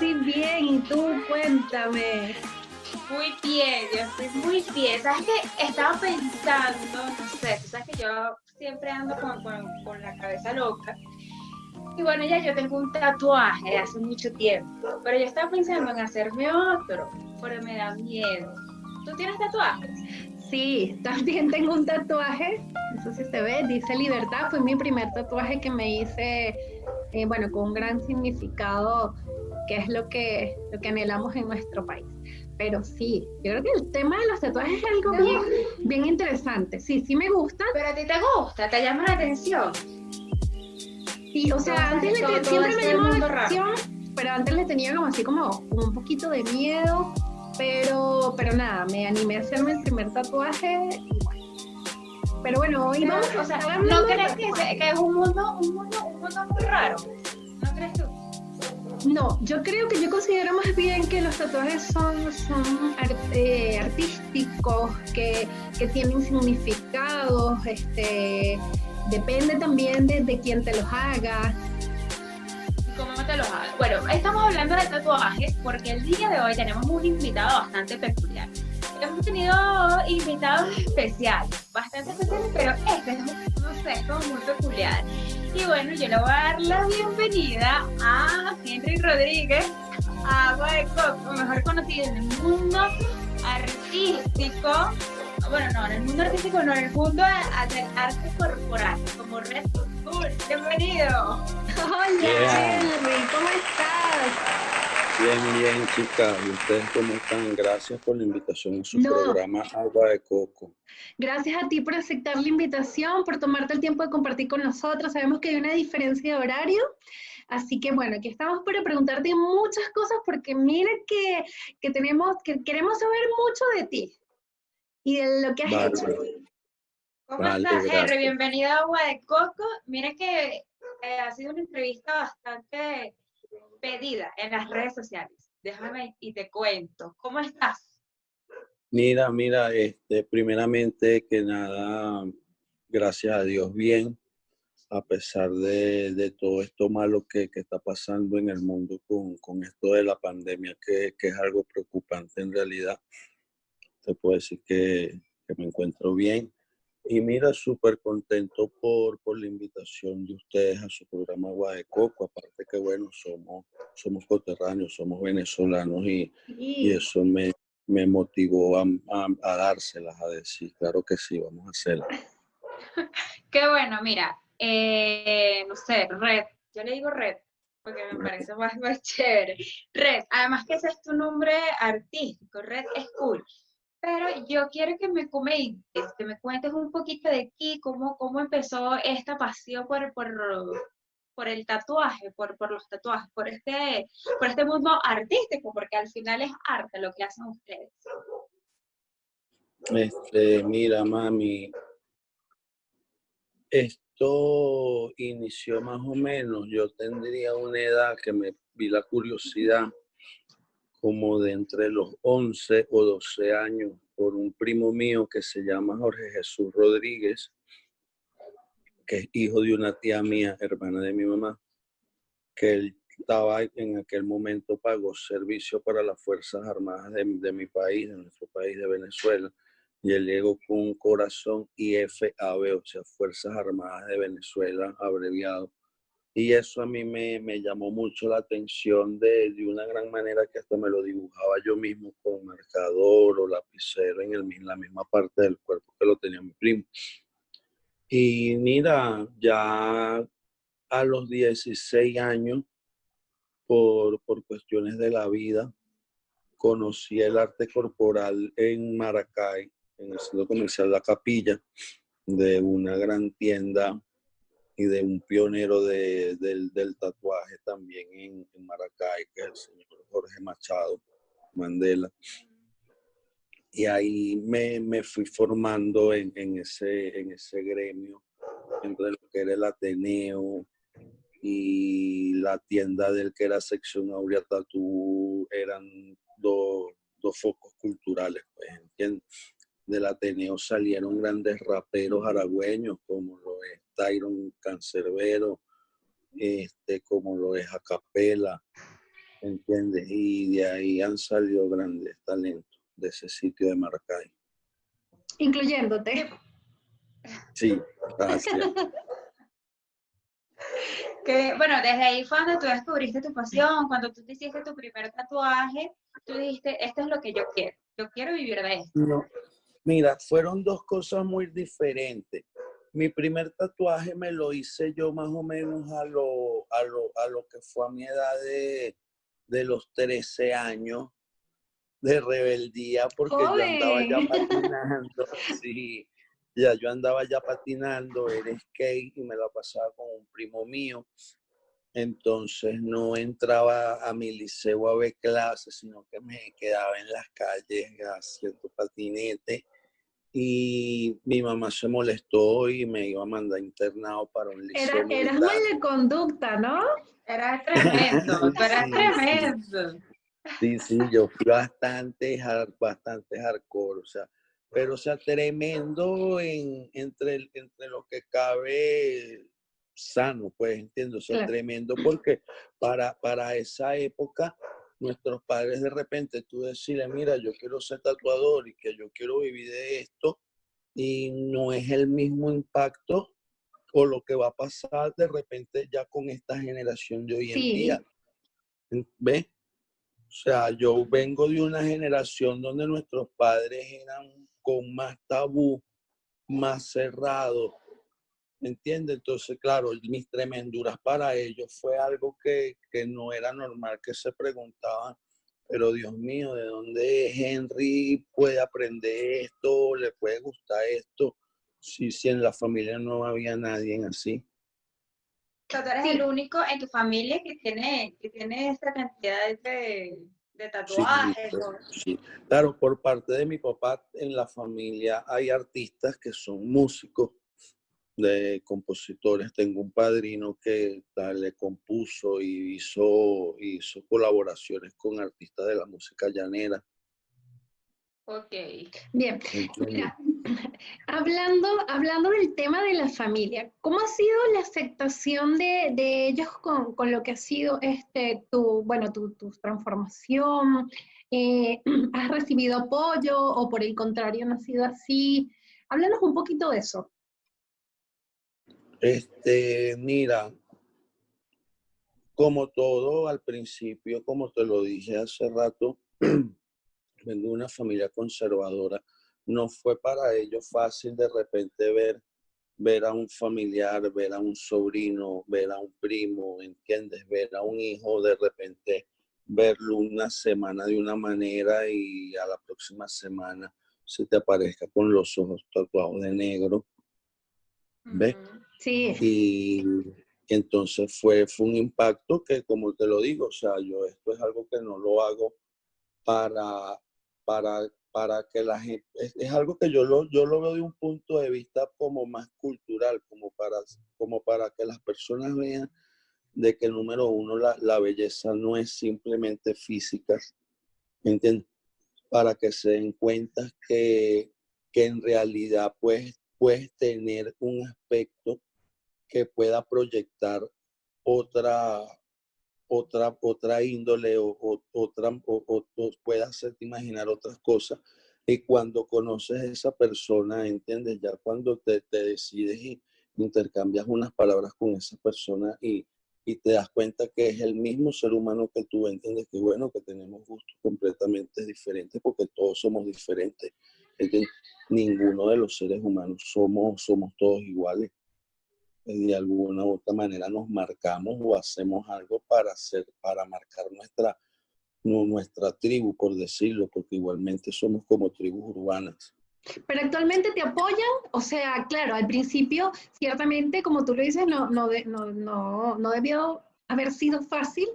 estoy bien. ¿Y tú? Cuéntame. Muy bien, yo estoy muy bien. ¿Sabes qué? Estaba pensando, no sé, tú sabes que yo siempre ando con, con, con la cabeza loca. Y bueno, ya yo tengo un tatuaje de hace mucho tiempo, pero yo estaba pensando en hacerme otro, pero me da miedo. ¿Tú tienes tatuajes? Sí, también tengo un tatuaje, eso sí se ve, dice libertad, fue mi primer tatuaje que me hice, eh, bueno, con un gran significado, que es lo que, lo que anhelamos en nuestro país. Pero sí, yo creo que el tema de los tatuajes es algo ¿Te bien, bien interesante. Sí, sí me gusta. Pero a ti te gusta, te llama la atención. Sí, o sea, Todo- antes le te- siempre me mundo la atención, pero antes le tenía como así como un poquito de miedo, pero, pero nada, me animé a hacerme el primer tatuaje y bueno. Pero bueno, hoy Pero, vamos o sea, ¿no crees que, que es un mundo, un mundo, un mundo muy raro? ¿No crees tú? No, yo creo que yo considero más bien que los tatuajes son, eh, artísticos, que, que tienen significados, este, depende también de, quién te los haga. ¿Y ¿Cómo te los hagas? Bueno, estamos hablando de tatuajes porque el día de hoy tenemos un invitado bastante peculiar. Hemos tenido invitados especiales, bastante especiales, pero este es, no sé, es muy peculiar. Y bueno, yo le voy a dar la bienvenida a Henry Rodríguez, Agua de Coco, mejor conocido en el mundo artístico. Bueno, no, en el mundo artístico, no, en el mundo de- del arte corporal, como Red Bull. Bienvenido. Hola, Yeah. Henry, ¿cómo estás? Bien, bien, chicas. ¿Y ustedes cómo están? Gracias por la invitación a su No. programa Agua de Coco. Gracias a ti por aceptar la invitación, por tomarte el tiempo de compartir con nosotros. Sabemos que hay una diferencia de horario, así que bueno, aquí estamos para preguntarte muchas cosas porque mira que, que tenemos, que queremos saber mucho de ti y de lo que has Vale. hecho. ¿Cómo Vale, estás, gracias. Bienvenido a Agua de Coco. Mira que eh, ha sido una entrevista bastante pedida en las redes sociales. Déjame y te cuento. ¿Cómo estás? Mira, mira, este, primeramente que nada, gracias a Dios, bien, a pesar de, de todo esto malo que, que está pasando en el mundo con, con esto de la pandemia, que, que es algo preocupante en realidad. Te puedo decir que, que me encuentro bien. Y mira, súper contento por, por la invitación de ustedes a su programa Agua de Coco. Aparte que, bueno, somos, somos coterráneos, somos venezolanos y, y eso me, me motivó a, a, a dárselas, a decir, claro que sí, vamos a hacerlo. Qué bueno, mira, eh, no sé, Red. Yo le digo Red porque me parece más, más chévere. Red, además que ese es tu nombre artístico, Red es cool. Pero yo quiero que me comentes, que me cuentes un poquito de ti, cómo, cómo empezó esta pasión por, por, por el tatuaje, por, por los tatuajes, por este, por este mundo artístico, porque al final es arte lo que hacen ustedes. Este, mira, mami, esto inició más o menos, yo tendría una edad que me vi la curiosidad como de entre los 11 o 12 años por un primo mío que se llama Jorge Jesús Rodríguez, que es hijo de una tía mía, hermana de mi mamá, que él estaba en aquel momento pagó servicio para las Fuerzas Armadas de, de mi país, de nuestro país, de Venezuela y él llegó con un corazón IFAB, o sea, Fuerzas Armadas de Venezuela, abreviado. Y eso a mí me, me llamó mucho la atención de, de, una gran manera que hasta me lo dibujaba yo mismo con marcador o lapicero en el, la misma parte del cuerpo que lo tenía mi primo. Y mira, ya a los 16 años, por, por cuestiones de la vida, conocí el arte corporal en Maracay, en el centro comercial La Capilla, de una gran tienda y de un pionero de, del, del, tatuaje también en, en, Maracay, que es el señor Jorge Machado Mandela. Y ahí me, me fui formando en, en, ese, en ese gremio, entre lo que era el Ateneo y la tienda del que era sección Aurea Tatú, eran dos, dos focos culturales, pues, ¿entiendes? Del Ateneo salieron grandes raperos aragüeños como lo es Tyron Cancerbero, este, como lo es Acapela, ¿entiendes? Y de ahí han salido grandes talentos de ese sitio de Maracay. Incluyéndote. Sí, gracias. que, bueno, desde ahí fue cuando tú descubriste tu pasión, cuando tú te hiciste tu primer tatuaje, tú dijiste, esto es lo que yo quiero, yo quiero vivir de esto. No. Mira, fueron dos cosas muy diferentes. Mi primer tatuaje me lo hice yo más o menos a lo, a lo, a lo que fue a mi edad de, de los 13 años de rebeldía porque yo andaba ya patinando, sí, ya yo andaba ya patinando, era skate y me la pasaba con un primo mío. Entonces no entraba a mi liceo a ver clases, sino que me quedaba en las calles haciendo patinete. Y mi mamá se molestó y me iba a mandar internado para un liceo. Era, eras mal de conducta, ¿no? Era tremendo, era tremendo. Sí, sí, yo fui bastante, bastante hardcore, o sea, pero o sea, tremendo en, entre, entre lo que cabe sano, pues entiendo, o sea, tremendo porque para, para esa época nuestros padres de repente tú decirle, mira, yo quiero ser tatuador y que yo quiero vivir de esto y no es el mismo impacto o lo que va a pasar de repente ya con esta generación de hoy en día. ¿Ves? O sea, yo vengo de una generación donde nuestros padres eran con más tabú, más cerrados, ¿entiendes? Entonces, claro, mis tremenduras para ellos fue algo que, que, no era normal, que se preguntaban, pero Dios mío, ¿de dónde Henry puede aprender esto? ¿Le puede gustar esto? Si, si en la familia no había nadie así. tú eres el único en tu familia que tiene, que tiene esta cantidad de, de tatuajes. Sí, claro, por parte de mi papá en la familia hay artistas que son músicos, de compositores. Tengo un padrino que le compuso y hizo, hizo colaboraciones con artistas de la música llanera. Ok. Bien. hablando, hablando del tema de la familia, ¿cómo ha sido la aceptación de, de ellos con, con, lo que ha sido este, tu, bueno, tu, tu transformación? Eh, ¿Has recibido apoyo o por el contrario no ha sido así? Háblanos un poquito de eso. Este, mira, como todo al principio, como te lo dije hace rato, vengo de una familia conservadora. No fue para ellos fácil de repente ver, ver a un familiar, ver a un sobrino, ver a un primo, ¿entiendes? Ver a un hijo de repente, verlo una semana de una manera y a la próxima semana se te aparezca con los ojos tatuados de negro. ¿Ves? Y entonces fue, fue un impacto que, como te lo digo, o sea, yo esto es algo que no lo hago para, para, para que la gente, es, algo que yo lo, yo lo veo de un punto de vista como más cultural, como para, como para que las personas vean de que número uno, la, la belleza no es simplemente física, ¿entiendes? Para que se den cuenta que, que en realidad pues, puedes tener un aspecto que pueda proyectar otra, otra, otra índole o, otra, o, pueda hacerte imaginar otras cosas. Y cuando conoces a esa persona, entiendes, ya cuando te, decides y intercambias unas palabras con esa persona y, y te das cuenta que es el mismo ser humano que tú, entiendes que bueno, que tenemos gustos completamente diferentes porque todos somos diferentes. Ninguno de los seres humanos somos, somos todos iguales de alguna u otra manera nos marcamos o hacemos algo para hacer, para marcar nuestra, nuestra tribu, por decirlo, porque igualmente somos como tribus urbanas. Pero actualmente te apoyan, o sea, claro, al principio, ciertamente, como tú lo dices, no, no, no, no, no debió haber sido fácil,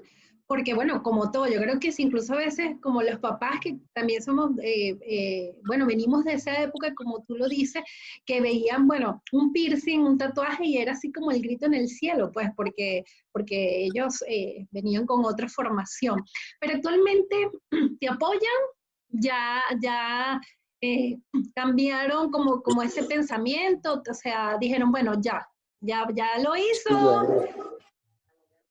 porque bueno, como todo, yo creo que es incluso a veces como los papás que también somos, eh, eh, bueno, venimos de esa época, como tú lo dices, que veían, bueno, un piercing, un tatuaje y era así como el grito en el cielo, pues porque, porque ellos eh, venían con otra formación. Pero actualmente te apoyan, ya, ya eh, cambiaron como, como ese pensamiento, o sea, dijeron, bueno, ya, ya, ya lo hizo.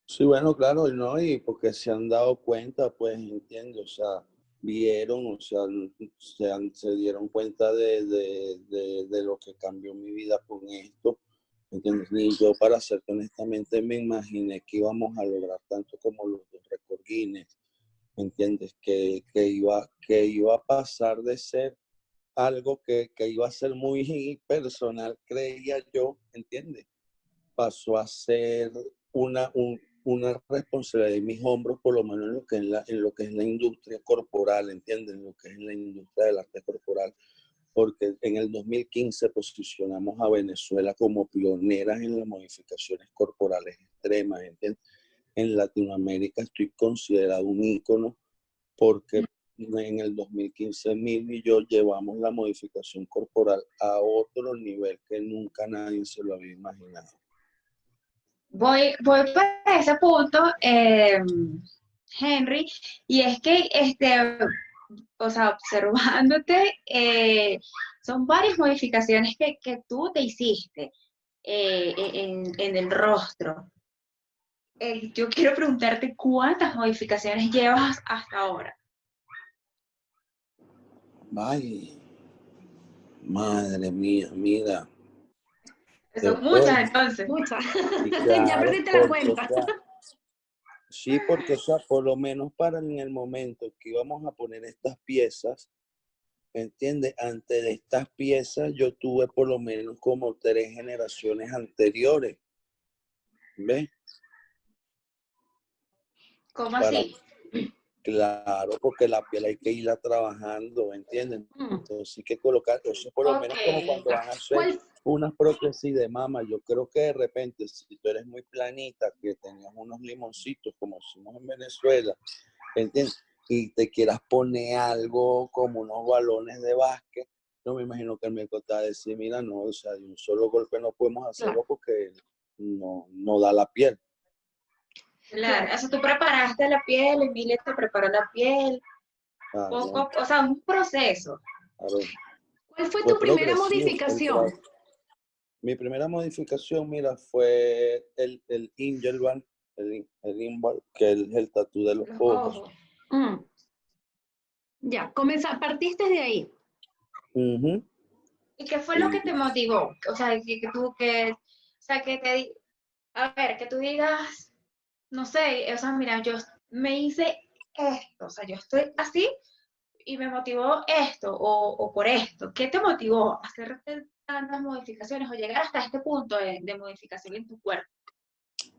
Sí, bueno, claro, ¿no? Y porque se han dado cuenta, pues, entiendo, o sea, vieron, o sea, se, se dieron cuenta de, de, de, lo que cambió mi vida con esto, ¿entiendes? Ni yo, para ser honestamente, me imaginé que íbamos a lograr tanto como los dos récord Guinness, ¿entiendes? Que, que, iba, que iba a pasar de ser algo que, que iba a ser muy personal, creía yo, ¿entiendes? Pasó a ser una, un, una responsabilidad de mis hombros, por lo menos en lo que es la, en lo que es la industria corporal, ¿entienden? Lo que es la industria del arte corporal, porque en el 2015 posicionamos a Venezuela como pioneras en las modificaciones corporales extremas, ¿entienden? En Latinoamérica estoy considerado un ícono porque en el 2015 Mil y yo llevamos la modificación corporal a otro nivel que nunca nadie se lo había imaginado. Voy, voy para ese punto, eh, Henry, y es que, este, o sea, observándote, eh, son varias modificaciones que, que tú te hiciste eh, en, en, el rostro. yo quiero preguntarte cuántas modificaciones llevas hasta ahora. Ay, madre mía, mira, muchas entonces. Muchas. ya perdiste la cuenta. sí, porque o sea, por lo menos para en el momento que íbamos a poner estas piezas, ¿entiendes? Antes de estas piezas yo tuve por lo menos como tres generaciones anteriores. ¿Ves? ¿Cómo así? Claro, porque la piel hay que irla trabajando, ¿entienden? Mm. Entonces hay que colocar, eso por lo menos como cuando van a hacer unas prótesis de mama, yo creo que de repente, si tú eres muy planita, que tengas unos limoncitos, como hicimos en Venezuela, ¿entiendes? Y te quieras poner algo como unos balones de básquet, yo me imagino que el médico te va a decir, mira, no, o sea, de un solo golpe no podemos hacerlo porque no, no da la piel. Claro, o sea, tú preparaste la piel, Emilia te preparó la piel, ah, o sea, un proceso. ¿Cuál fue tu primera modificación? Mi primera modificación, mira, fue el, el el, el que es el tatu de los, ojos. Mm. Ya, comenzó, partiste de ahí. ¿Y qué fue lo que te motivó? O sea, que, que tú, que, o sea, que te, a ver, que tú digas, no sé, o sea, mira, yo me hice esto, o sea, yo estoy así y me motivó esto o, o por esto. ¿Qué te motivó a hacer tantas modificaciones o llegar hasta este punto de, modificación en tu cuerpo?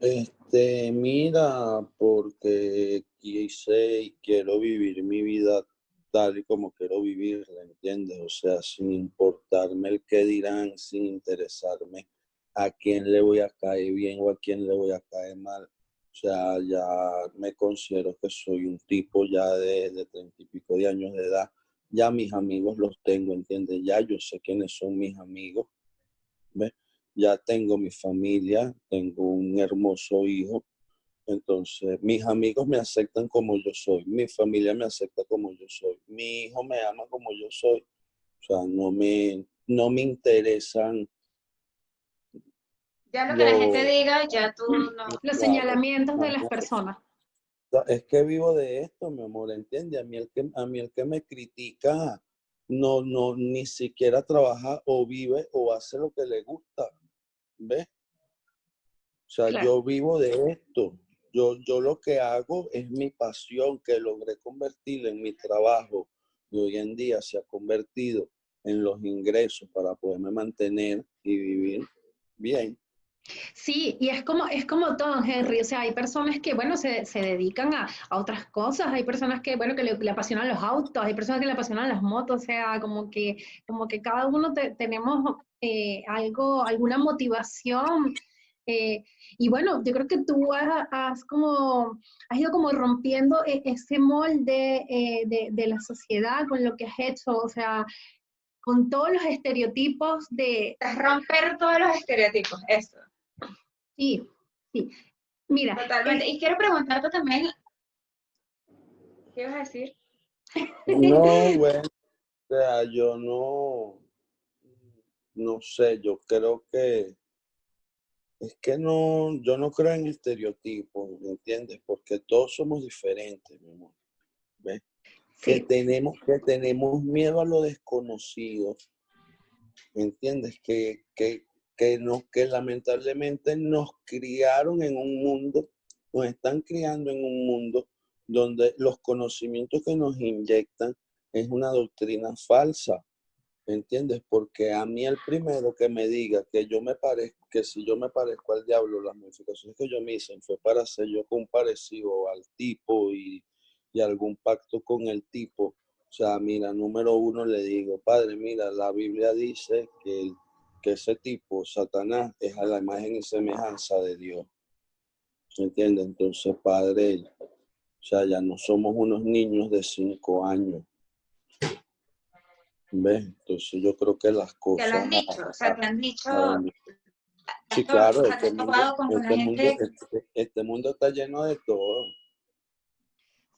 Este, mira, porque quise y quiero vivir mi vida tal y como quiero vivirla, ¿entiendes? O sea, sin importarme el qué dirán, sin interesarme a quién le voy a caer bien o a quién le voy a caer mal. O sea, ya me considero que soy un tipo ya de treinta y pico de años de edad. Ya mis amigos los tengo, ¿entiendes? Ya yo sé quiénes son mis amigos. ¿Ves? Ya tengo mi familia, tengo un hermoso hijo. Entonces, mis amigos me aceptan como yo soy, mi familia me acepta como yo soy, mi hijo me ama como yo soy. O sea, no me, no me interesan ya lo que la gente diga, ya tú no. Los señalamientos de las personas. Es que vivo de esto, mi amor, ¿entiendes? A mí el que, a mí el que me critica no, no, ni siquiera trabaja o vive o hace lo que le gusta. ¿Ves? O sea, yo vivo de esto. Yo, yo lo que hago es mi pasión que logré convertir en mi trabajo y hoy en día se ha convertido en los ingresos para poderme mantener y vivir bien. Sí, y es como, es como todo, Henry. O sea, hay personas que, bueno, se, se dedican a, a, otras cosas, hay personas que, bueno, que le, apasionan los autos, hay personas que le apasionan las motos, o sea, como que, como que cada uno tenemos eh, algo, alguna motivación. Eh, y bueno, yo creo que tú has, como, has ido como rompiendo e, ese molde eh, de, de la sociedad con lo que has hecho, o sea, con todos los estereotipos de... Romper todos los estereotipos, eso. Sí, sí. Mira. Totalmente. y quiero preguntarte también, ¿qué vas a decir? No, bueno. O sea, yo no, no sé, yo creo que es que no, yo no creo en estereotipos, ¿me entiendes? Porque todos somos diferentes, mi amor. ¿Ves? Que, tenemos, que tenemos miedo a lo desconocido, ¿me entiendes? Que, que, que, que lamentablemente nos criaron en un mundo, nos están criando en un mundo donde los conocimientos que nos inyectan es una doctrina falsa. ¿Entiendes? Porque a mí el primero que me diga que yo me parezco, que si yo me parezco al diablo, las modificaciones que yo me hice fue para hacer yo comparecido al tipo y, y algún pacto con el tipo. O sea, mira, número uno le digo, padre, mira, la Biblia dice que, que ese tipo, Satanás, es a la imagen y semejanza de Dios. ¿Entiendes? Entonces, padre, o sea, ya no somos unos niños de cinco años entonces yo creo que las cosas... Te lo han dicho, o sea, te han dicho... Sí, claro, este mundo, este, mundo, este, este mundo está lleno de todo.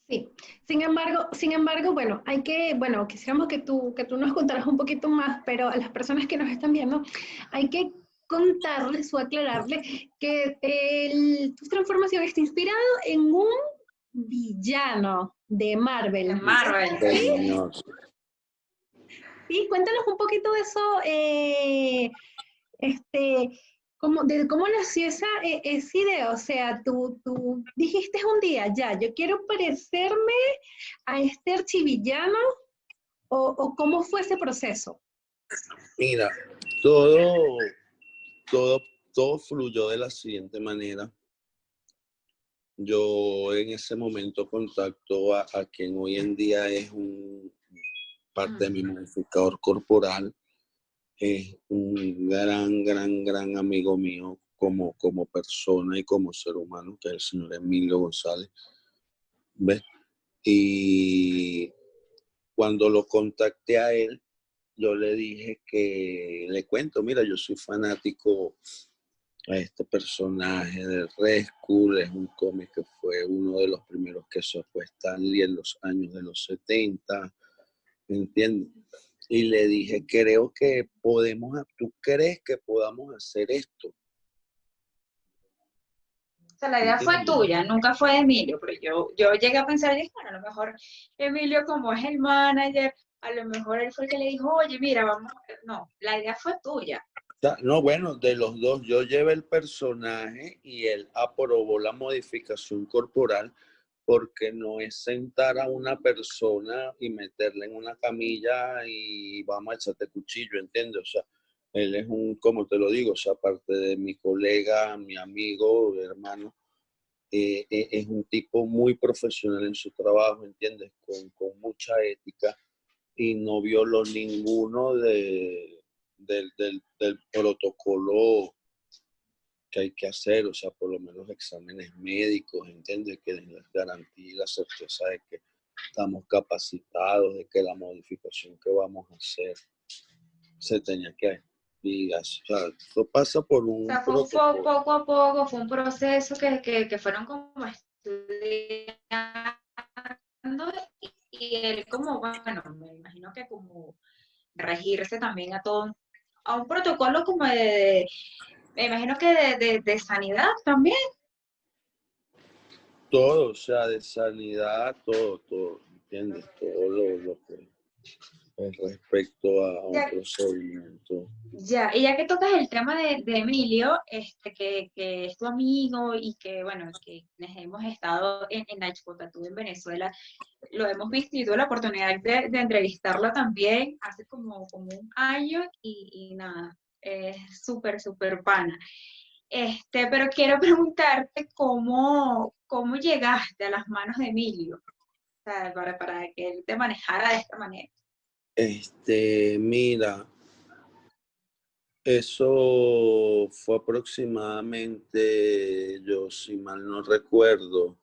Sí, sin embargo, sin embargo, bueno, hay que, bueno, quisiéramos que tú, que tú nos contaras un poquito más, pero a las personas que nos están viendo, hay que contarles o aclararles que el, tu transformación está inspirado en un villano de Marvel. De Marvel. ¿Sí? Sí, cuéntanos un poquito de eso, eh, este, cómo, de cómo nació esa, e, esa idea. O sea, tú, tú dijiste un día, ya, yo quiero parecerme a este archivillano, o, o cómo fue ese proceso. Mira, todo, todo, todo fluyó de la siguiente manera. Yo en ese momento contacto a, a quien hoy en día es un, parte de mi modificador corporal. Es un gran, gran, gran amigo mío como, como persona y como ser humano, que es el señor Emilio González. ¿Ves? Y cuando lo contacté a él, yo le dije que le cuento, mira, yo soy fanático a este personaje de Red School, es un cómic que fue uno de los primeros que se fue Stanley en los años de los 70, ¿me entiendes? Y le dije, creo que podemos, ¿tú crees que podamos hacer esto? O sea, la idea fue tuya, nunca fue de Emilio, pero yo, yo llegué a pensar, bueno, a lo mejor Emilio como es el manager, a lo mejor él fue el que le dijo, oye, mira, vamos, no, la idea fue tuya. No, bueno, de los dos, yo llevé el personaje y él aprobó la modificación corporal porque no es sentar a una persona y meterla en una camilla y vamos a echarte cuchillo, ¿entiendes? O sea, él es un, como te lo digo, o sea, aparte de mi colega, mi amigo, hermano, eh, eh, es un tipo muy profesional en su trabajo, ¿entiendes? Con, mucha ética y no violó ninguno de, del protocolo que hay que hacer, o sea, por lo menos exámenes médicos, entiende que les garantía la certeza de que estamos capacitados, de que la modificación que vamos a hacer se tenía que y o sea, esto pasa por un... O sea, fue poco a poco, fue un proceso que, que, que fueron como estudiando y, y, él como, bueno, me imagino que como regirse también a todo, a un protocolo como de, me imagino que de, de, sanidad también. Todo, o sea, de sanidad, todo, todo, ¿entiendes? Todo lo, que respecto a un procedimiento. Ya, y ya que tocas el tema de, de Emilio, este, que, que, es tu amigo y que, bueno, que hemos estado en, en tú en Venezuela, lo hemos visto y tuve la oportunidad de, de entrevistarlo también hace como, como un año y, y nada, es súper, súper pana. Este, pero quiero preguntarte cómo, cómo llegaste a las manos de Emilio, para, para que él te manejara de esta manera. Este, mira, eso fue aproximadamente, yo si mal no recuerdo,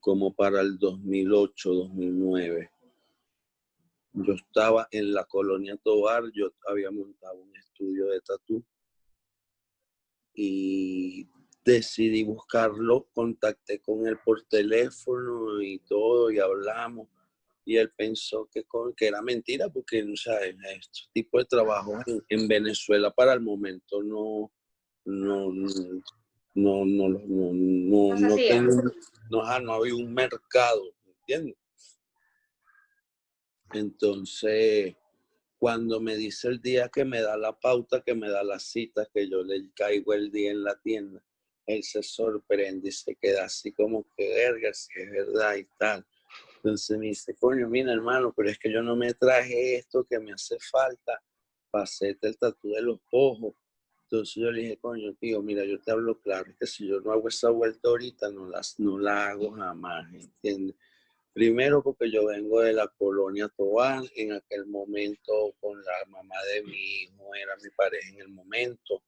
como para el 2008, 2009 yo estaba en la colonia Tobar, yo había montado un estudio de tatú y decidí buscarlo, contacté con él por teléfono y todo y hablamos. y él pensó que, que era mentira porque, o sea, este tipo de trabajo en, Venezuela para el momento no, no, no, no, no, no, no, no, tengo, no, no había un mercado, ¿entiendes? Entonces, cuando me dice el día que me da la pauta, que me da la cita, que yo le caigo el día en la tienda, él se sorprende y se queda así como que verga, si es verdad y tal. Entonces me dice, coño, mira hermano, pero es que yo no me traje esto que me hace falta para hacerte el tatu de los ojos. Entonces yo le dije, coño, tío, mira, yo te hablo claro, es que si yo no hago esa vuelta ahorita, no, las, no la hago jamás, ¿entiendes? Primero porque yo vengo de la colonia Tobán, en aquel momento con la mamá de mi hijo, era mi pareja en el momento,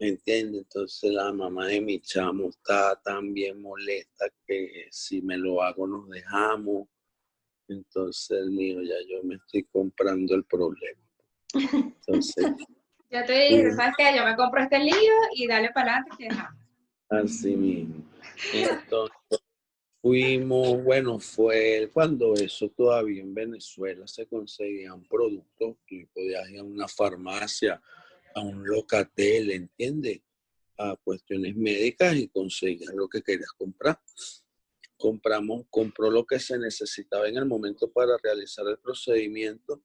¿me entiendes? Entonces la mamá de mi chamo está también molesta que si me lo hago nos dejamos. Entonces, mío, ya yo me estoy comprando el problema. Entonces... ya te dije, ¿sabes qué? Yo me compro este lío y dale para adelante que dejamos. Así mismo. Entonces, Fuimos, bueno, fue cuando eso todavía en Venezuela se conseguían productos, tú podías ir a una farmacia, a un locatel, ¿entiendes? A cuestiones médicas y conseguías lo que querías comprar. Compramos, compró lo que se necesitaba en el momento para realizar el procedimiento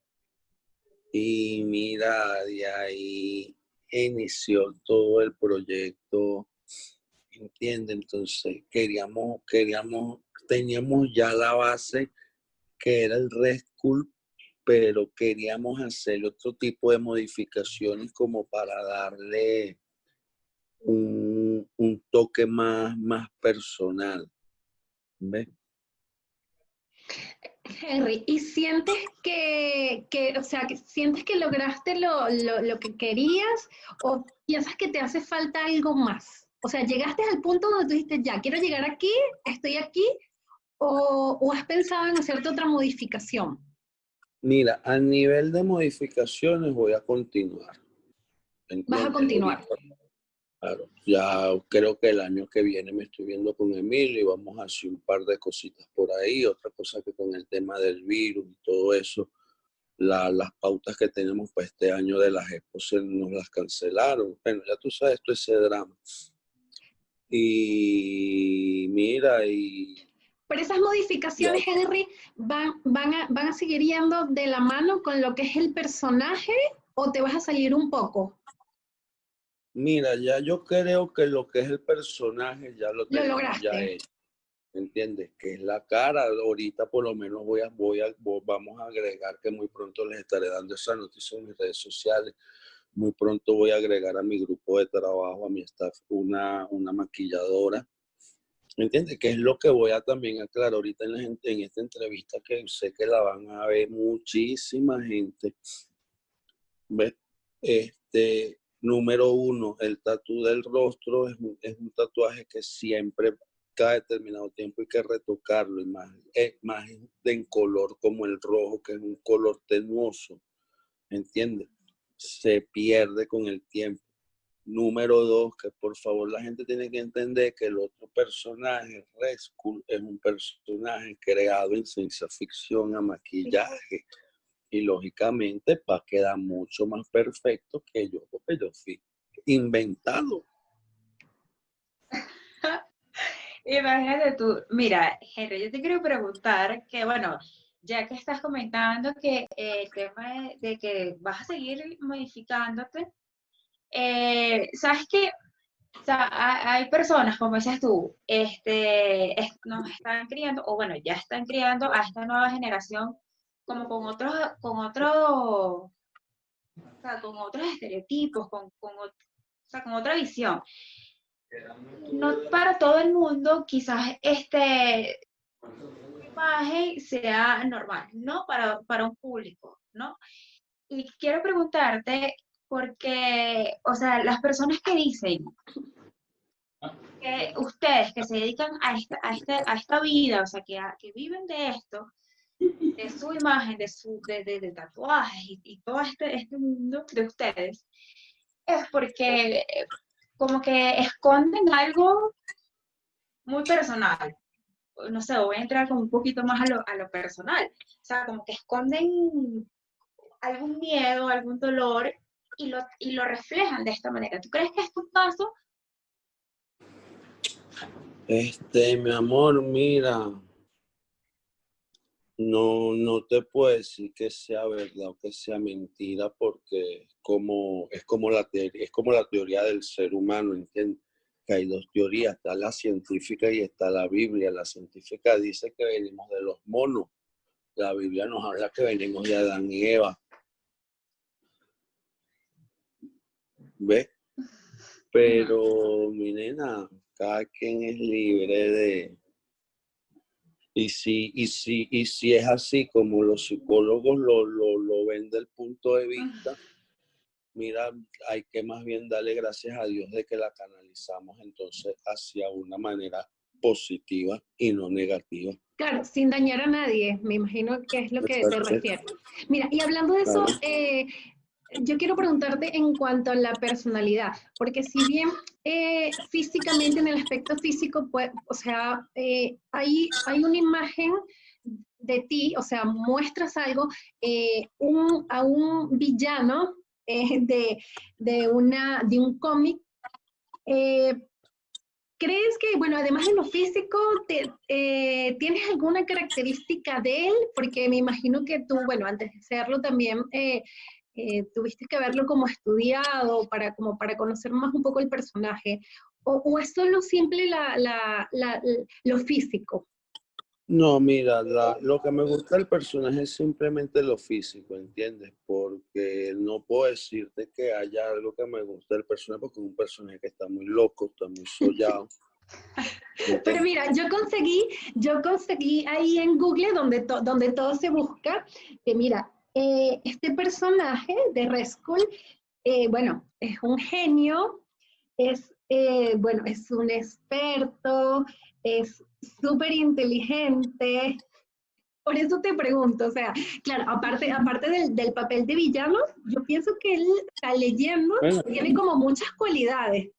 y mira, de ahí inició todo el proyecto ¿entiende? Entonces queríamos, queríamos, teníamos ya la base que era el Red School, pero queríamos hacer otro tipo de modificaciones como para darle un, toque más, más personal. ¿Ves? Henry, ¿y sientes que, o sea, que sientes que lograste lo, lo, que querías o piensas que te hace falta algo más? O sea, llegaste al punto donde tú dijiste, ya, quiero llegar aquí, estoy aquí, o, has pensado en hacerte otra modificación? Mira, a nivel de modificaciones voy a continuar. ¿Vas a continuar? Claro, ya creo que el año que viene me estoy viendo con Emilio y vamos a hacer un par de cositas por ahí. Otra cosa que con el tema del virus y todo eso, las pautas que tenemos para este año de las expos nos las cancelaron. Bueno, ya tú sabes, esto es ese drama. Y mira, y... Pero esas modificaciones, Henry, van, van, a, van a seguir yendo de la mano con lo que es el personaje o te vas a salir un poco? Mira, ya yo creo que lo que es el personaje ya lo, tengo ya hecho. ¿Entiendes? Que es la cara. Ahorita por lo menos voy a, voy a, vamos a agregar que muy pronto les estaré dando esa noticia en mis redes sociales muy pronto voy a agregar a mi grupo de trabajo, a mi staff, una, una maquilladora. ¿Me entiendes? Que es lo que voy a también aclarar ahorita en, la gente, en esta entrevista, que sé que la van a ver muchísima gente. ¿Ves? Este, número uno, el tatu del rostro es un, tatuaje que siempre cada determinado tiempo hay que retocarlo y más, es más en color como el rojo, que es un color tenuoso, ¿entiendes? Se pierde con el tiempo. Número dos, que por favor la gente tiene que entender que el otro personaje, Rescue, es un personaje creado en ciencia ficción a maquillaje. Y lógicamente va a quedar mucho más perfecto que yo, porque yo fui inventado. Imagínate tú, mira, Henry, yo te quiero preguntar que, bueno, ya que estás comentando que el tema de, que vas a seguir modificándote, eh, sabes que hay personas, como dices tú, este, nos están criando, o bueno, ya están criando a esta nueva generación como con otros, con otro, con otros estereotipos, con, con, o sea, con otra visión. No para todo el mundo, quizás este imagen sea normal, ¿no? Para, para un público, ¿no? Y quiero preguntarte, porque, o sea, las personas que dicen que ustedes que se dedican a esta, a esta, a esta vida, o sea, que, que viven de esto, de su imagen, de su de, de, tatuajes y, y, todo este, este mundo de ustedes, es porque como que esconden algo muy personal, no sé, voy a entrar como un poquito más a lo, a lo personal. O sea, como que esconden algún miedo, algún dolor y lo, y lo reflejan de esta manera. ¿Tú crees que es tu caso? Este, mi amor, mira, no, no te puedo decir que sea verdad o que sea mentira porque como, es, como la teoría, es como la teoría del ser humano, ¿entiendes? Que hay dos teorías, está la científica y está la Biblia. La científica dice que venimos de los monos, la Biblia nos habla que venimos de Adán y Eva. ¿Ves? Pero, mi nena, cada quien es libre de... Y si, y si, y si es así como los psicólogos lo, lo, lo ven del punto de vista, mira, hay que más bien darle gracias a Dios de que la canalizamos entonces hacia una manera positiva y no negativa. Claro, sin dañar a nadie, me imagino que es lo que te refieres. Mira, y hablando de eso, eh, yo quiero preguntarte en cuanto a la personalidad, porque si bien eh, físicamente, en el aspecto físico, pues, o sea, eh, hay, hay una imagen de ti, o sea, muestras algo, eh, un, a un villano de, de, una, de un cómic. ¿Crees que, bueno, además de lo físico, te, ¿tienes alguna característica de él? Porque me imagino que tú, bueno, antes de serlo también eh, tuviste que verlo como estudiado para, como para conocer más un poco el personaje, o, es solo simple la, la, lo físico? No, mira, lo que me gusta del personaje es simplemente lo físico, ¿entiendes? Porque no puedo decirte que haya algo que me guste del personaje, porque es un personaje que está muy loco, está muy sollado. Pero mira, yo conseguí, yo conseguí ahí en Google, donde, donde todo se busca, que mira, eh, este personaje de Rescue, eh, bueno, es un genio, es, eh, bueno, es un experto, es súper inteligente. Por eso te pregunto, o sea, claro, aparte, aparte del, papel de villano, yo pienso que él, está leyendo, tiene como muchas cualidades.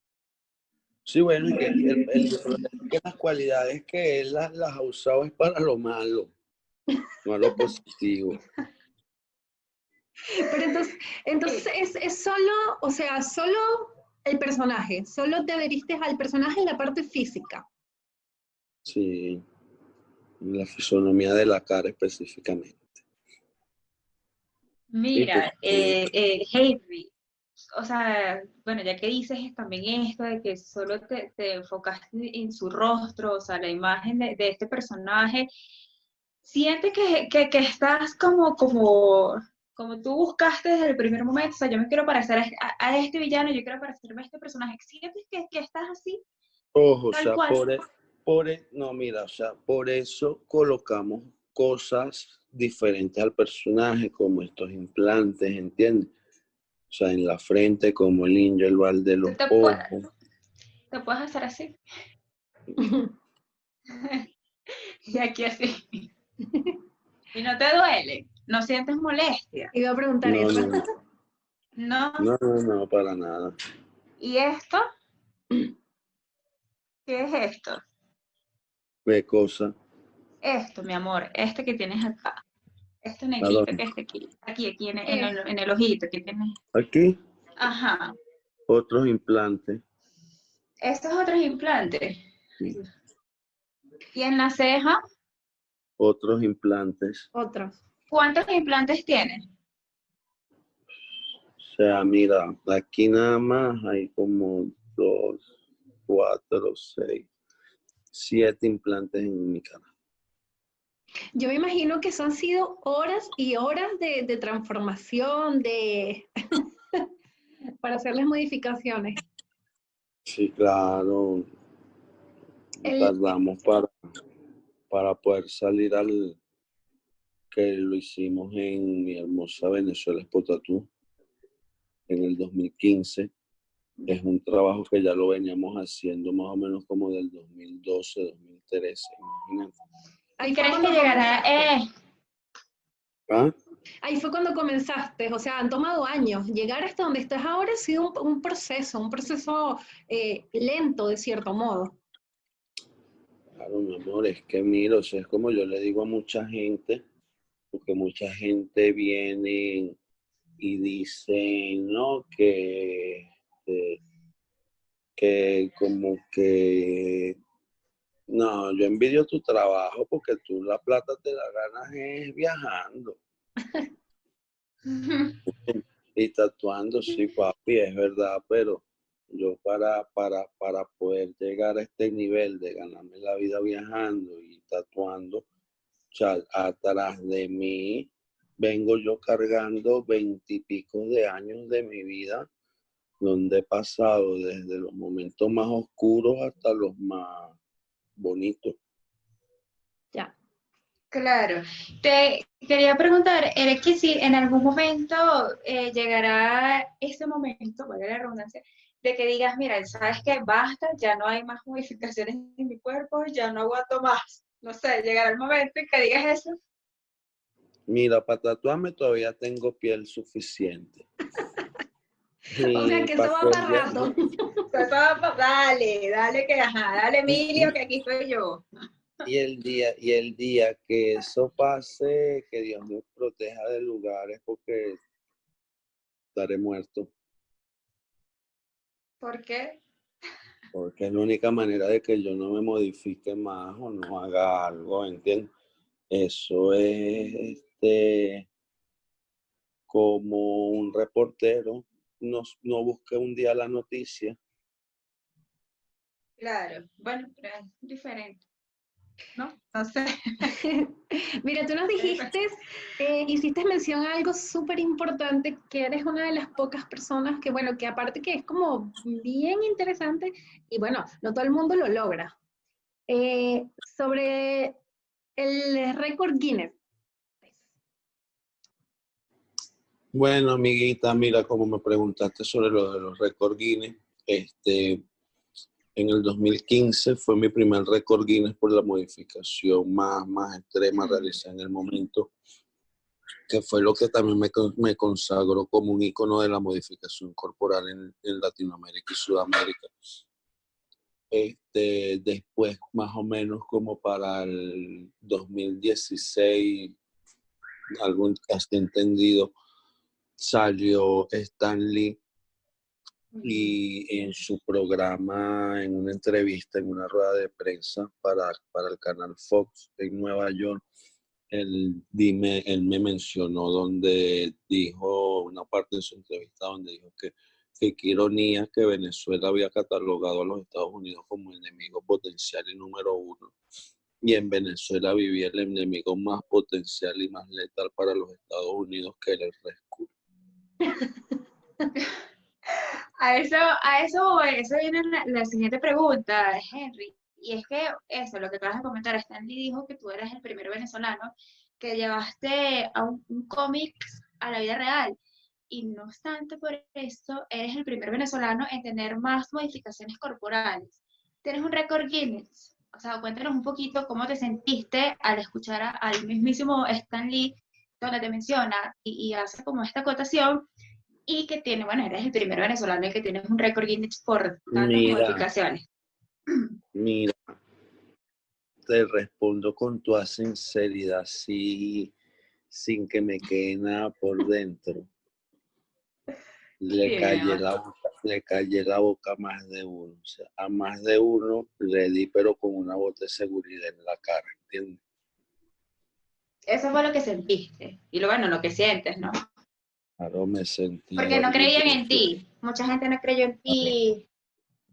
Sí, bueno, y que, las cualidades que él las, las ha usado es para lo malo, no lo positivo. Pero entonces, entonces es, es, solo, o sea, solo el personaje, solo te adheriste al personaje en la parte física. Sí, la fisonomía de la cara específicamente. Mira, eh, eh, Henry, o sea, bueno, ya que dices también esto de que solo te, te enfocaste en su rostro, o sea, la imagen de, de este personaje, sientes que, que, que, estás como, como como tú buscaste desde el primer momento, o sea, yo me quiero parecer a, este villano, yo quiero parecerme a este personaje, ¿sientes que, que estás así? Ojo, o sea, por, e, por, e, no, mira, o sea, por eso colocamos cosas diferentes al personaje, como estos implantes, ¿entiendes? O sea, en la frente, como el val de los te ojos. te puedes hacer así. y aquí así. y no te duele. ¿No sientes molestia? Iba a preguntar no, eso. No. no. No, no, para nada. ¿Y esto? ¿Qué es esto? ¿Qué cosa? Esto, mi amor, este que tienes acá. Este negrito que está aquí. Aquí, aquí en, el, en el ojito que tienes. ¿Aquí? Ajá. Otros implantes. ¿Estos otros implantes? Sí. ¿Y en la ceja? Otros implantes. Otros. ¿Cuántos implantes tienes? O sea, mira, aquí nada más hay como dos, cuatro, seis, siete implantes en mi cara. Yo me imagino que son sido horas y horas de, transformación, de para hacer las modificaciones. Sí, claro. Tardamos para, para poder salir al, que lo hicimos en mi hermosa Venezuela Expotatú en el 2015. Es un trabajo que ya lo veníamos haciendo más o menos como del 2012, 2013, imagínate. ¿Ahí crees que llegará? Eh. ¿Ah? Ahí fue cuando comenzaste, o sea, han tomado años. Llegar hasta donde estás ahora ha sido un, proceso, un proceso eh, lento de cierto modo. Claro, mi amor, es que mira, o sea, es como yo le digo a mucha gente, porque mucha gente viene y dice, ¿no? Que, que, que como que, no, yo envidio tu trabajo porque tú la plata te la ganas es viajando. y tatuando, sí, papi, es verdad, pero yo para, para, para poder llegar a este nivel de ganarme la vida viajando y tatuando, o sea, atrás de mí vengo yo cargando veintipico de años de mi vida, donde he pasado desde los momentos más oscuros hasta los más bonitos. Ya. Claro. Te quería preguntar, ¿eres que si en algún momento eh, llegará ese momento, vale la redundancia, de que digas, mira, sabes que basta, ya no hay más modificaciones en mi cuerpo, ya no aguanto más. No sé, llegará el momento en que digas eso. Mira, para tatuarme todavía tengo piel suficiente. O sea, que eso va para rato. dale, dale que ajá, dale Emilio, que aquí estoy yo. Y el día, y el día que eso pase, que Dios nos proteja de lugares porque estaré muerto. ¿Por qué? Porque es la única manera de que yo no me modifique más o no haga algo, ¿entiendes? Eso es este, como un reportero no, no busque un día la noticia. Claro, bueno, pero es diferente. ¿no? No sé. Mira, tú nos dijiste, eh, hiciste mención a algo súper importante, que eres una de las pocas personas que, bueno, que aparte que es como bien interesante, y bueno, no todo el mundo lo logra. Eh, sobre el récord Guinness. Bueno, amiguita, mira, como me preguntaste sobre lo de los récord Guinness, este, en el 2015 fue mi primer récord Guinness por la modificación más, más extrema realizada en el momento, que fue lo que también me, me consagró como un icono de la modificación corporal en, en Latinoamérica y Sudamérica. Este, después, más o menos como para el 2016, algún casi entendido, salió Stanley y en su programa, en una entrevista, en una rueda de prensa para, para el canal Fox en Nueva York, él, dime, él me mencionó donde dijo, una parte de su entrevista donde dijo que, que qué ironía que Venezuela había catalogado a los Estados Unidos como enemigo potencial y número uno. Y en Venezuela vivía el enemigo más potencial y más letal para los Estados Unidos que era el rescue. A eso, a eso, eso viene la, siguiente pregunta, Henry. Y es que eso, lo que acabas de comentar, Stanley dijo que tú eras el primer venezolano que llevaste a un, cómic a la vida real. Y no obstante por eso, eres el primer venezolano en tener más modificaciones corporales. Tienes un récord Guinness. O sea, cuéntanos un poquito cómo te sentiste al escuchar al mismísimo Stan Lee, donde te menciona y, y hace como esta acotación y que tiene, bueno, eres el primer venezolano que tiene un récord Guinness por tantas modificaciones. Mira, te respondo con toda sinceridad, sí, sin que me quede nada por dentro. Le callé, la boca, le callé la boca a más de uno. O sea, a más de uno le di, pero con una voz de seguridad en la cara, ¿entiendes? Eso fue lo que sentiste. Y lo bueno, lo que sientes, ¿no? Claro, me sentí. Porque no creían en ti. Mucha gente no creyó en ti.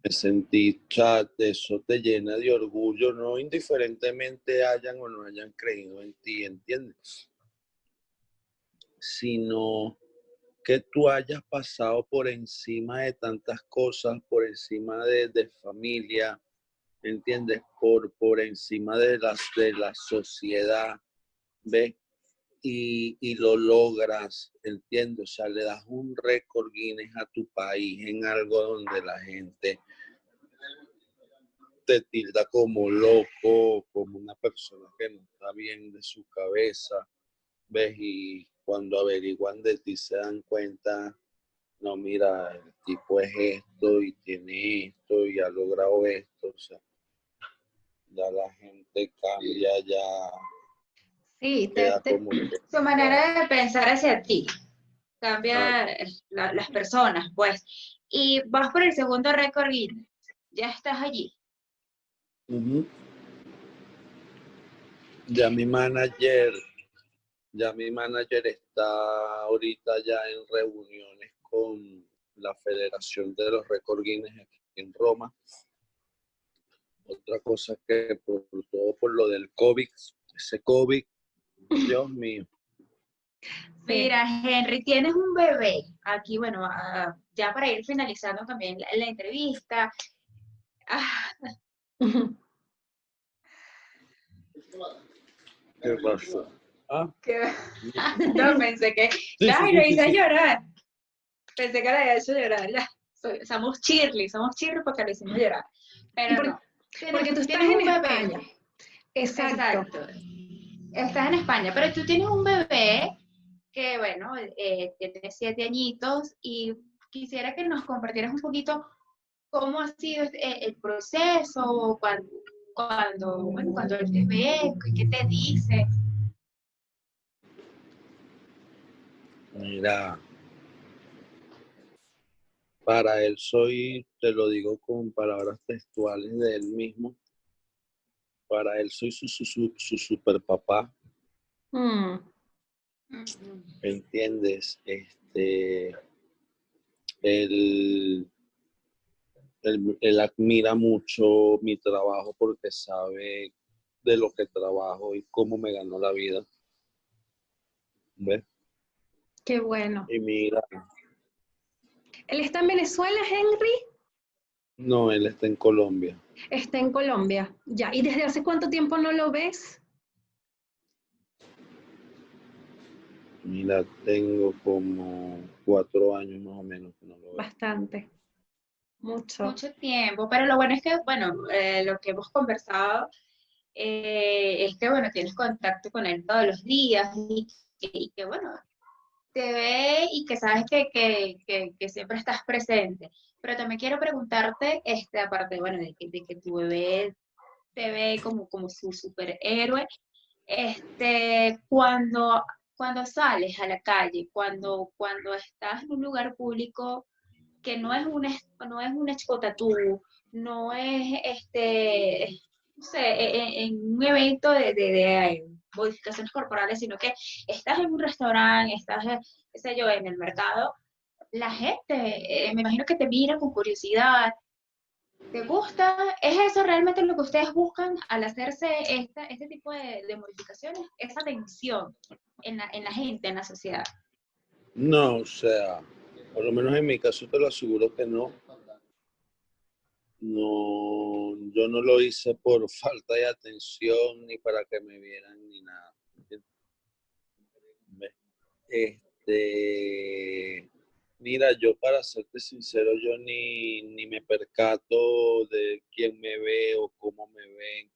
Me sentí, chat, eso te llena de orgullo, no indiferentemente hayan o no hayan creído en ti, ¿entiendes? Sino que tú hayas pasado por encima de tantas cosas, por encima de, de familia, ¿entiendes? Por, por encima de, las, de la sociedad, ¿ves? y, lo logras, entiendo, o sea, le das un récord Guinness a tu país en algo donde la gente te tilda como loco, como una persona que no está bien de su cabeza, ¿ves? Y cuando averiguan de ti se dan cuenta, no, mira, el tipo es esto y tiene esto y ha logrado esto, o sea, ya la gente cambia, ya. Sí, su manera de pensar hacia ti cambia las personas, pues. Y vas por el segundo récord ya estás allí. Ya mi manager, ya mi manager está ahorita ya en reuniones con la Federación de los Récord Guinness aquí en Roma otra cosa que por todo por lo del COVID, ese COVID, Dios mío. Mira, Henry, tienes un bebé. Aquí, bueno, ah, ya para ir finalizando también la, entrevista. Ah. ¿Qué pasó? ¿Ah? no, pensé que. Ay, lo hice llorar. Pensé que le había hecho llorar. Ya. somos chirly, somos chirly porque lo hicimos llorar. Pero no. Porque tú estás en España. Exacto. Estás en España, pero tú tienes un bebé que, bueno, eh, tiene siete añitos y quisiera que nos compartieras un poquito cómo ha sido este, el proceso, cuando, cuando, bueno, cuando él te ve, qué te dice. Mira, para él soy, te lo digo con palabras textuales de él mismo, para él soy su, su, su, super papá. Mm. ¿Entiendes? Este, él, él, admira mucho mi trabajo porque sabe de lo que trabajo y cómo me ganó la vida. ¿Ves? Qué bueno. Y mira, ¿Él está en Venezuela, Henry? No, él está en Colombia. Está en Colombia, ya. ¿Y desde hace cuánto tiempo no lo ves? Mira, tengo como cuatro años más o menos que no lo veo. Bastante. Mucho. Mucho tiempo. Pero lo bueno es que, bueno, eh, lo que hemos conversado eh, es que, bueno, tienes contacto con él todos los días y, y que, bueno, te ve y que sabes que, siempre estás presente. Pero también quiero preguntarte, este, aparte, bueno, de que, de que tu bebé te ve como, como su superhéroe, este, cuando, cuando sales a la calle, cuando, cuando estás en un lugar público que no es un, no es un tú, no es, este, no sé, e, e, en, un evento de, de modificaciones corporales, sino que estás en un restaurante, estás, qué sé yo, en el mercado, la gente, eh, me imagino que te mira con curiosidad. ¿Te gusta? ¿Es eso realmente lo que ustedes buscan al hacerse esta, este tipo de, modificaciones? Esa atención en la, en la gente, en la sociedad. No, o sea, por lo menos en mi caso te lo aseguro que no. No, yo no lo hice por falta de atención ni para que me vieran ni nada. Este, mira, yo para serte sincero, yo ni, ni me percato de quién me ve o cómo me ven.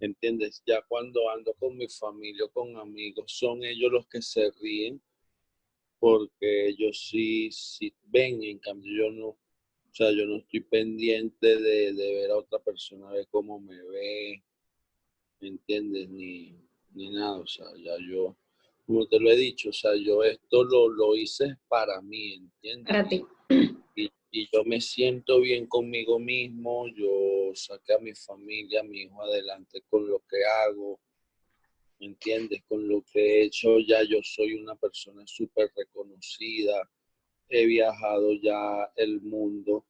¿Entiendes? Ya cuando ando con mi familia o con amigos, son ellos los que se ríen porque ellos sí, sí ven, en cambio yo no o sea, yo no estoy pendiente de, ver a otra persona, ver cómo me ve, ¿me entiendes? Ni, nada, o sea, ya yo, como te lo he dicho, o sea, yo esto lo, lo hice para mí, ¿entiendes? Para ti. Y, y, yo me siento bien conmigo mismo, yo saqué a mi familia, a mi hijo adelante con lo que hago, ¿me entiendes? Con lo que he hecho, ya yo soy una persona súper reconocida he viajado ya el mundo,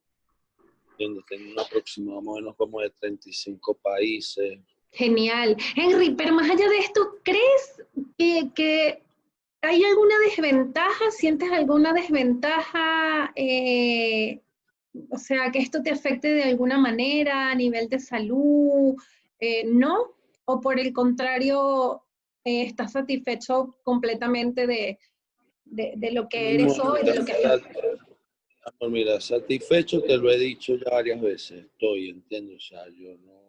tengo un aproximado más o menos como de 35 países. Genial. Henry, pero más allá de esto, ¿crees que, hay alguna desventaja? ¿Sientes alguna desventaja? Eh, o sea, que esto te afecte de alguna manera a nivel de salud, eh, ¿no? ¿O por el contrario, eh, estás satisfecho completamente de, de, lo que eres hoy, de lo que... mira, satisfecho te lo he dicho ya varias veces, estoy, entiendo, o sea, yo no,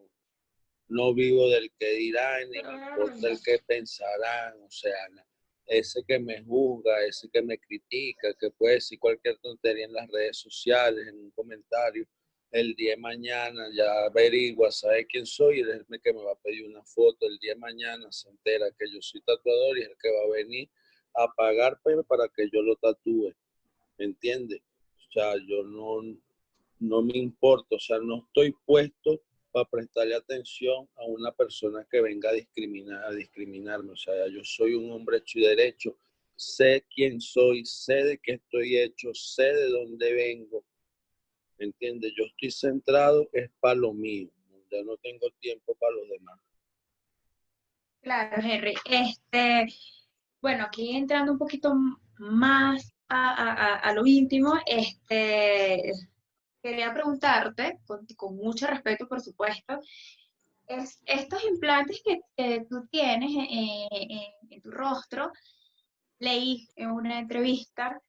no vivo del que dirán, ni del que pensarán, o sea, ese que me juzga, ese que me critica, que puede decir cualquier tontería en las redes sociales, en un comentario, el día de mañana ya averigua, sabe quién soy, y es el que me va a pedir una foto, el día de mañana se entera que yo soy tatuador y es el que va a venir a pagar pues, para que yo lo tatúe, ¿me entiendes? O sea, yo no, no me importa, o sea, no estoy puesto para prestarle atención a una persona que venga a discriminar, a discriminarme, o sea, yo soy un hombre hecho y derecho, sé quién soy, sé de qué estoy hecho, sé de dónde vengo, ¿entiendes? Yo estoy centrado, es para lo mío, ya no tengo tiempo para los demás. Claro, Henry. Este, bueno, aquí entrando un poquito más a, lo íntimo, este, quería preguntarte, con, mucho respeto, por supuesto, es, estos implantes que tú tienes en tu rostro, leí en una entrevista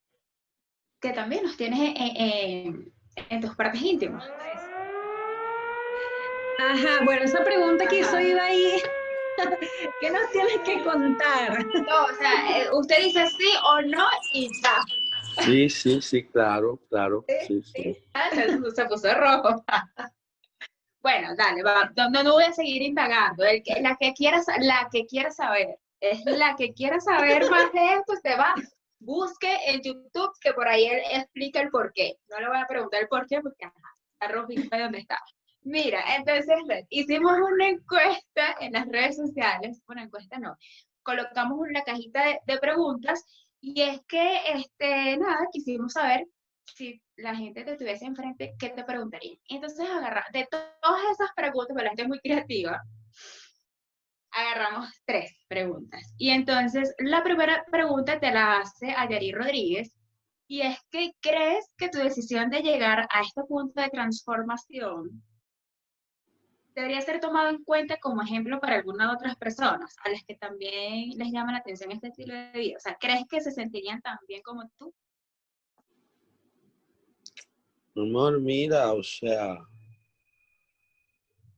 que también los tienes en, en tus partes íntimas. Ajá, bueno, esa pregunta que hizo iba ahí. ¿Qué nos tienes que contar? No, o sea, eh, usted dice sí o no y ya. Sí, sí, sí, claro, claro. Sí, sí. Ah, se puso rojo. Bueno, dale, va. No, no voy a seguir indagando. la, que quiera, la que quiera saber, es la que quiera saber más de esto, se va busque en YouTube que por ahí él explica el por qué. No le voy a preguntar el por qué porque está rojito de dónde está. Mira, entonces hicimos una encuesta en las redes sociales, una encuesta no, colocamos una cajita de, preguntas y es que, este, nada, quisimos saber si la gente te estuviese enfrente, ¿qué te preguntaría? Entonces agarra, de todas esas preguntas, porque la gente es muy creativa, agarramos tres preguntas. Y entonces la primera pregunta te la hace Ayari Rodríguez y es que crees que tu decisión de llegar a este punto de transformación debería ser tomado en cuenta como ejemplo para algunas otras personas a las que también les llama la atención este estilo de vida. O sea, ¿crees que se sentirían tan bien como tú? Amor, mira, o sea,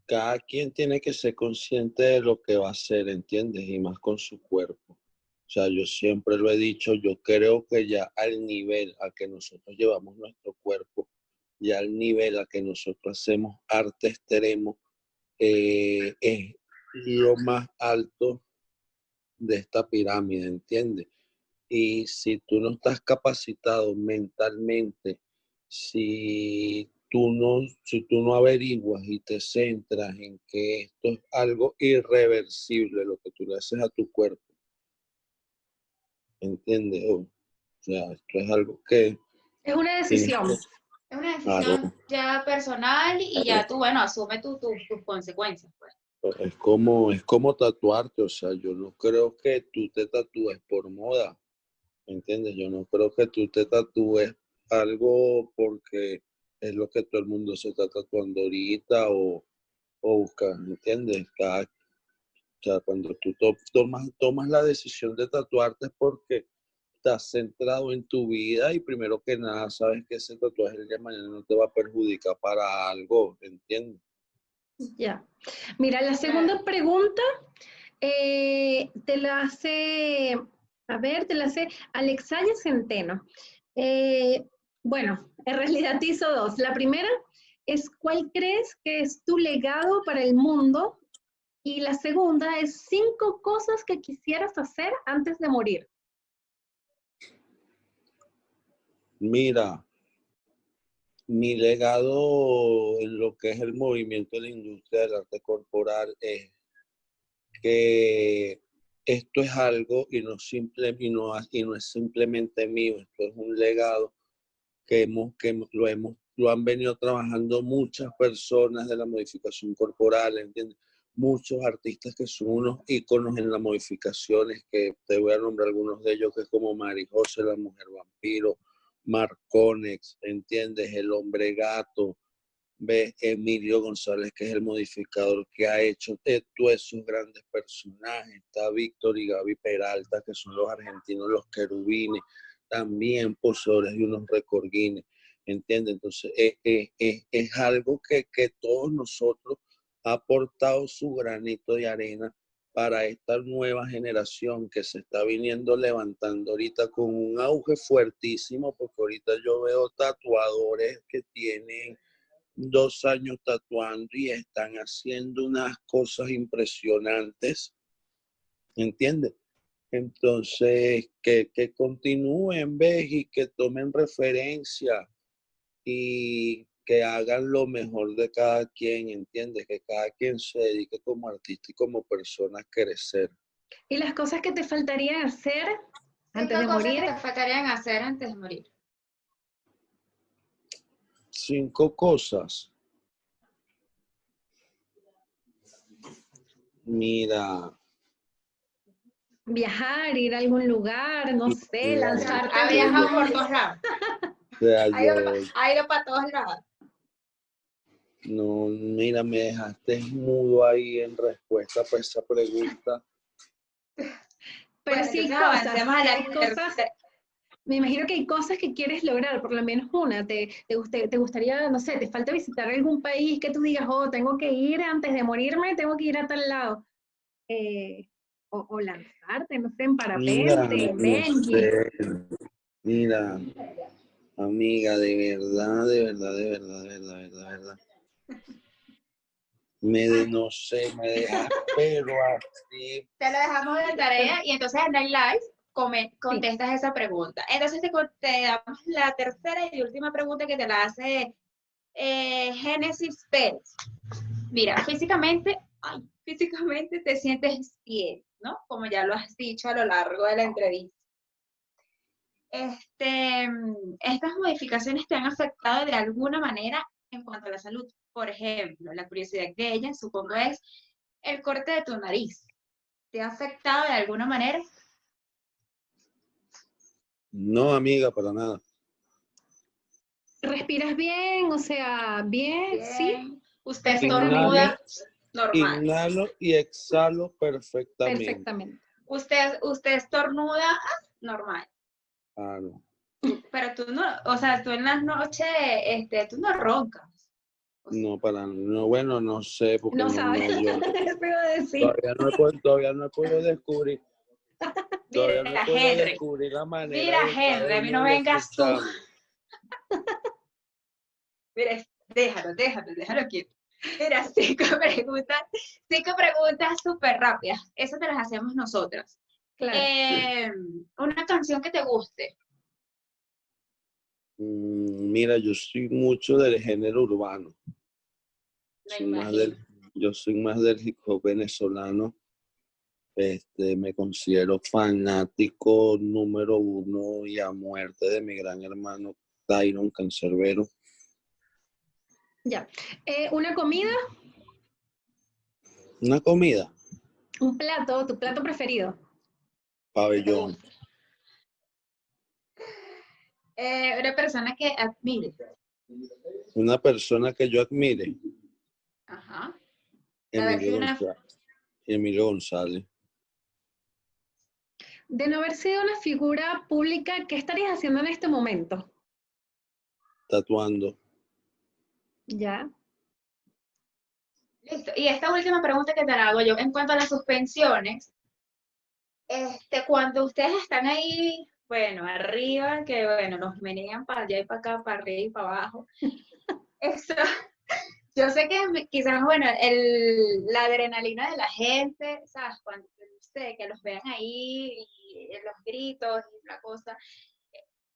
cada quien tiene que ser consciente de lo que va a hacer, ¿entiendes? Y más con su cuerpo. O sea, yo siempre lo he dicho, yo creo que ya al nivel a que nosotros llevamos nuestro cuerpo, ya al nivel a que nosotros hacemos arte extremo, eh, es lo más alto de esta pirámide, ¿entiendes? Y si tú no estás capacitado mentalmente, si tú no, si tú no averiguas y te centras en que esto es algo irreversible, lo que tú le haces a tu cuerpo, ¿entiendes? O sea, esto es algo que... Es una decisión. Es una decisión ya personal y ya tú, bueno, asume tus consecuencias. Pues. Es como, es como tatuarte, o sea, yo no creo que tú te tatúes por moda, ¿entiendes? Yo no creo que tú te tatúes algo porque es lo que todo el mundo se está tatuando ahorita o, o busca, ¿entiendes? Cada, o sea, cuando tú tomas, tomas la decisión de tatuarte es porque estás centrado en tu vida y primero que nada sabes que ese tatuaje el día de mañana no te va a perjudicar para algo, ¿entiendes? Ya. Mira, la segunda pregunta eh, te la hace, a ver, te la hace Alexaya Centeno. Eh, bueno, en realidad te hizo dos. La primera es cuál crees que es tu legado para el mundo y la segunda es cinco cosas que quisieras hacer antes de morir. Mira, mi legado en lo que es el movimiento de la industria del arte corporal es que esto es algo y no, simple, y no, y no es simplemente mío, esto es un legado que, hemos, que lo, hemos, lo han venido trabajando muchas personas de la modificación corporal, ¿entiendes? Muchos artistas que son unos íconos en las modificaciones, que te voy a nombrar algunos de ellos, que es como Mari José, la mujer vampiro, Marconex, ¿entiendes? El hombre gato, ve Emilio González, que es el modificador que ha hecho de todos esos grandes personajes. Está Víctor y Gaby Peralta, que son los argentinos, los querubines también poseedores de unos recordines, ¿entiendes? Entonces, es, algo que, que todos nosotros ha aportado su granito de arena para esta nueva generación que se está viniendo levantando ahorita con un auge fuertísimo, porque ahorita yo veo tatuadores que tienen dos años tatuando y están haciendo unas cosas impresionantes, ¿entiendes? Entonces, que, que continúen, ¿ves? Y que tomen referencia y que hagan lo mejor de cada quien, ¿entiendes? Que cada quien se dedique como artista y como persona a crecer. ¿Y las cosas que te faltarían hacer antes de cosas morir? que te faltarían hacer antes de morir? Cinco cosas. Mira, Viajar, ir a algún lugar, no sé, lanzarte. Ha al viajado mundo. por todos lados. ha ido para todos lados. No, mira, me dejaste mudo ahí en respuesta para esa pregunta. Pero Bueno, sí, entonces cosas, a hay cosas, me imagino que hay cosas que quieres lograr, por lo menos una. Te, te, te gustaría, no sé, te falta visitar algún país que tú digas, oh, tengo que ir antes de morirme, tengo que ir a tal lado. Eh, o, o lanzarte, no sé, en parapente, no sé. Mira, amiga, de verdad, de verdad, de verdad, de verdad, de verdad, de verdad. Me de, no sé, me dejas, pero así, Te lo dejamos de tarea y entonces en el live come- contestas esa pregunta. Entonces te, te damos la tercera y última pregunta que te la hace eh, Génesis Pérez. Mira, físicamente, ay, físicamente te sientes bien, ¿no? Como ya lo has dicho a lo largo de la entrevista. Este, mm, estas modificaciones te han afectado de alguna manera en cuanto a la salud. Por ejemplo, la curiosidad de ella, supongo, es el corte de tu nariz. ¿Te ha afectado de alguna manera? no, amiga, para nada. ¿Respiras bien? O sea, bien, sí. Usted estornuda normal. Inhalo y exhalo perfectamente. perfectamente. Usted, usted estornuda normal. Claro. Pero tú no, o sea, tú en las noches, este, tú no roncas. No, para no, bueno, no sé, porque No no, sabes. no, yo decir. todavía no he podido, todavía no he podido descubrir. Todavía no Mira, he podido Henry. descubrir la manera. Mira, Henry, a mí no vengas tú. Mira, déjalo, déjalo, déjalo quieto. Mira, cinco preguntas, cinco preguntas súper rápidas. Eso te las hacemos nosotras. Claro. Eh, una canción que te guste. Mm, Mira, yo soy mucho del género urbano. Me Soy más imagino. del- yo soy más del hip hop venezolano. Este, me considero fanático número uno y a muerte de mi gran hermano Tyron Cancerbero. Ya. Eh, ¿Una comida? Una comida, ¿Un plato? ¿Tu plato preferido? pabellón. Eh, una persona que admire. Una persona que yo admire, Ajá. Emilio, una- González. Emilio González. De no haber sido una figura pública, ¿qué estarías haciendo en este momento? tatuando. Ya. Listo. Y esta última pregunta que te la hago yo en cuanto a las suspensiones, este, cuando ustedes están ahí, bueno, arriba, que bueno, nos menean para allá y para acá, para arriba y para abajo. Eso, yo sé que quizás, bueno, el, la adrenalina de la gente, ¿sabes? Cuando, sé, que los vean ahí y los gritos y la cosa.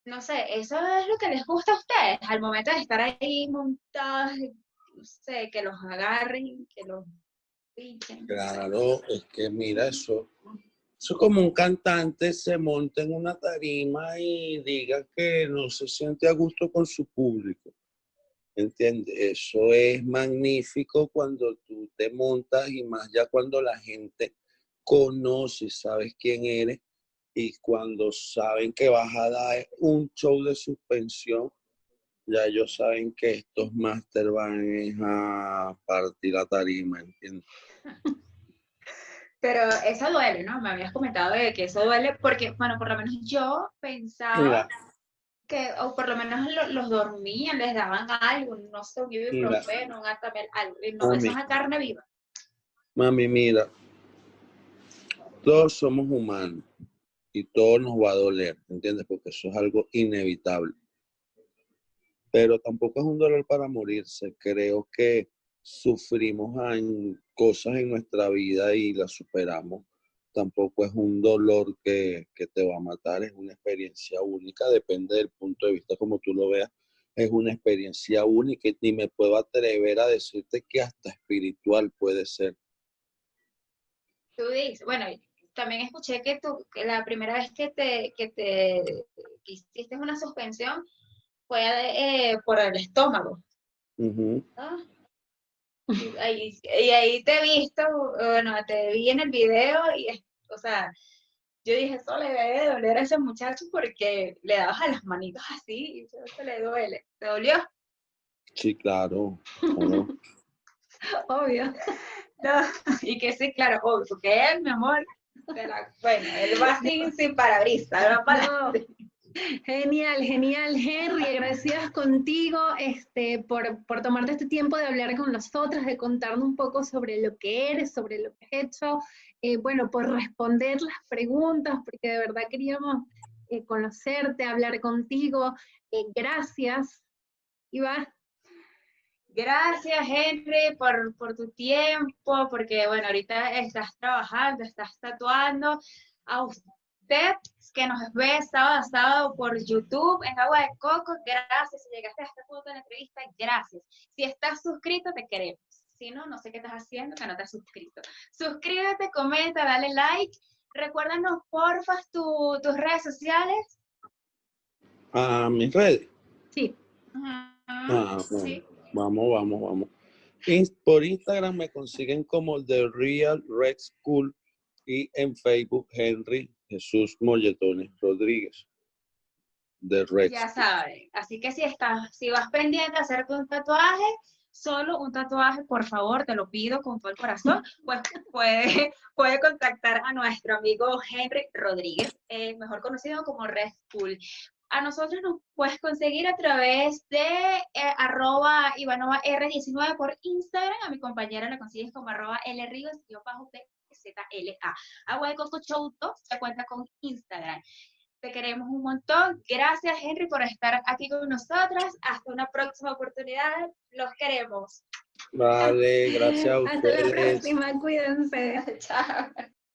No sé, eso es lo que les gusta a ustedes al momento de estar ahí montados, no sé, que los agarren, que los pinchen. Claro, es que mira eso. Eso es como un cantante se monta en una tarima y diga que no se siente a gusto con su público. ¿Entiendes? Eso es magnífico cuando tú te montas y más ya cuando la gente conoce sabes quién eres y cuando saben que vas a dar un show de suspensión, ya ellos saben que estos máster van a partir la tarima, ¿entiendes? Pero eso duele, ¿no? Me habías comentado de que eso duele porque, bueno, por lo menos yo pensaba que, o por lo menos lo- los dormían, les daban algo, no sé, un ibuprofeno, un atamel, algo. Y no, eso Mami. es a carne viva. Mami, mira, todos somos humanos y todo nos va a doler, ¿entiendes? Porque eso es algo inevitable. pero tampoco es un dolor para morirse. Creo que sufrimos en cosas en nuestra vida y las superamos. Tampoco es un dolor que, que te va a matar, es una experiencia única, depende del punto de vista como tú lo veas. Es una experiencia única y me puedo atrever a decirte que hasta espiritual puede ser. Tú dices, bueno, también escuché que, tú, que la primera vez que te, que te que hiciste una suspensión fue eh, por el estómago. ¿Ah? Y, ahí, y, ahí, te he visto, bueno, te vi en el video y, o sea, yo dije, eso le debe doler a ese muchacho porque le dabas a las manitos así y eso le duele. ¿Te dolió? Sí, claro. Obvio. y que sí, claro, obvio, porque él, mi amor, bueno, él va sin, sin parabrisas, para... Genial, genial, Henry. Agradecidas contigo este, por, por, tomarte este tiempo de hablar con nosotras, de contarnos un poco sobre lo que eres, sobre lo que has hecho. Eh, bueno, por responder las preguntas, porque de verdad queríamos eh, conocerte, hablar contigo. Eh, gracias, Iván. Gracias, Henry, por, por tu tiempo, porque bueno, ahorita estás trabajando, estás tatuando. A usted que nos ve sábado a sábado por YouTube en Agua de Coco, gracias. Si llegaste a este punto de la entrevista, gracias. Si estás suscrito, te queremos. Si no, no sé qué estás haciendo, que no te has suscrito. Suscríbete, comenta, dale like. Recuérdanos, porfa, tus redes sociales. ¿A mis redes? Sí. Ah, sí. Vamos, vamos, vamos. Por Instagram me consiguen como The Real Red School y en Facebook Henry Jesús Molletones Rodríguez. The Red ya saben. Así que si estás, si vas pendiente a hacerte un tatuaje, solo un tatuaje, por favor, te lo pido con todo el corazón, pues puede, contactar a nuestro amigo Henry Rodríguez, eh, mejor conocido como Red School a nosotros nos puedes conseguir a través de eh, arroba Ivanova R19 por Instagram. A mi compañera la consigues como arroba PZLA. Agua de Coco Show se cuenta con Instagram. Te queremos un montón. Gracias, Henry, por estar aquí con nosotras. Hasta una próxima oportunidad. Los queremos. Vale, gracias a ustedes. Hasta la próxima. Cuídense. Chao.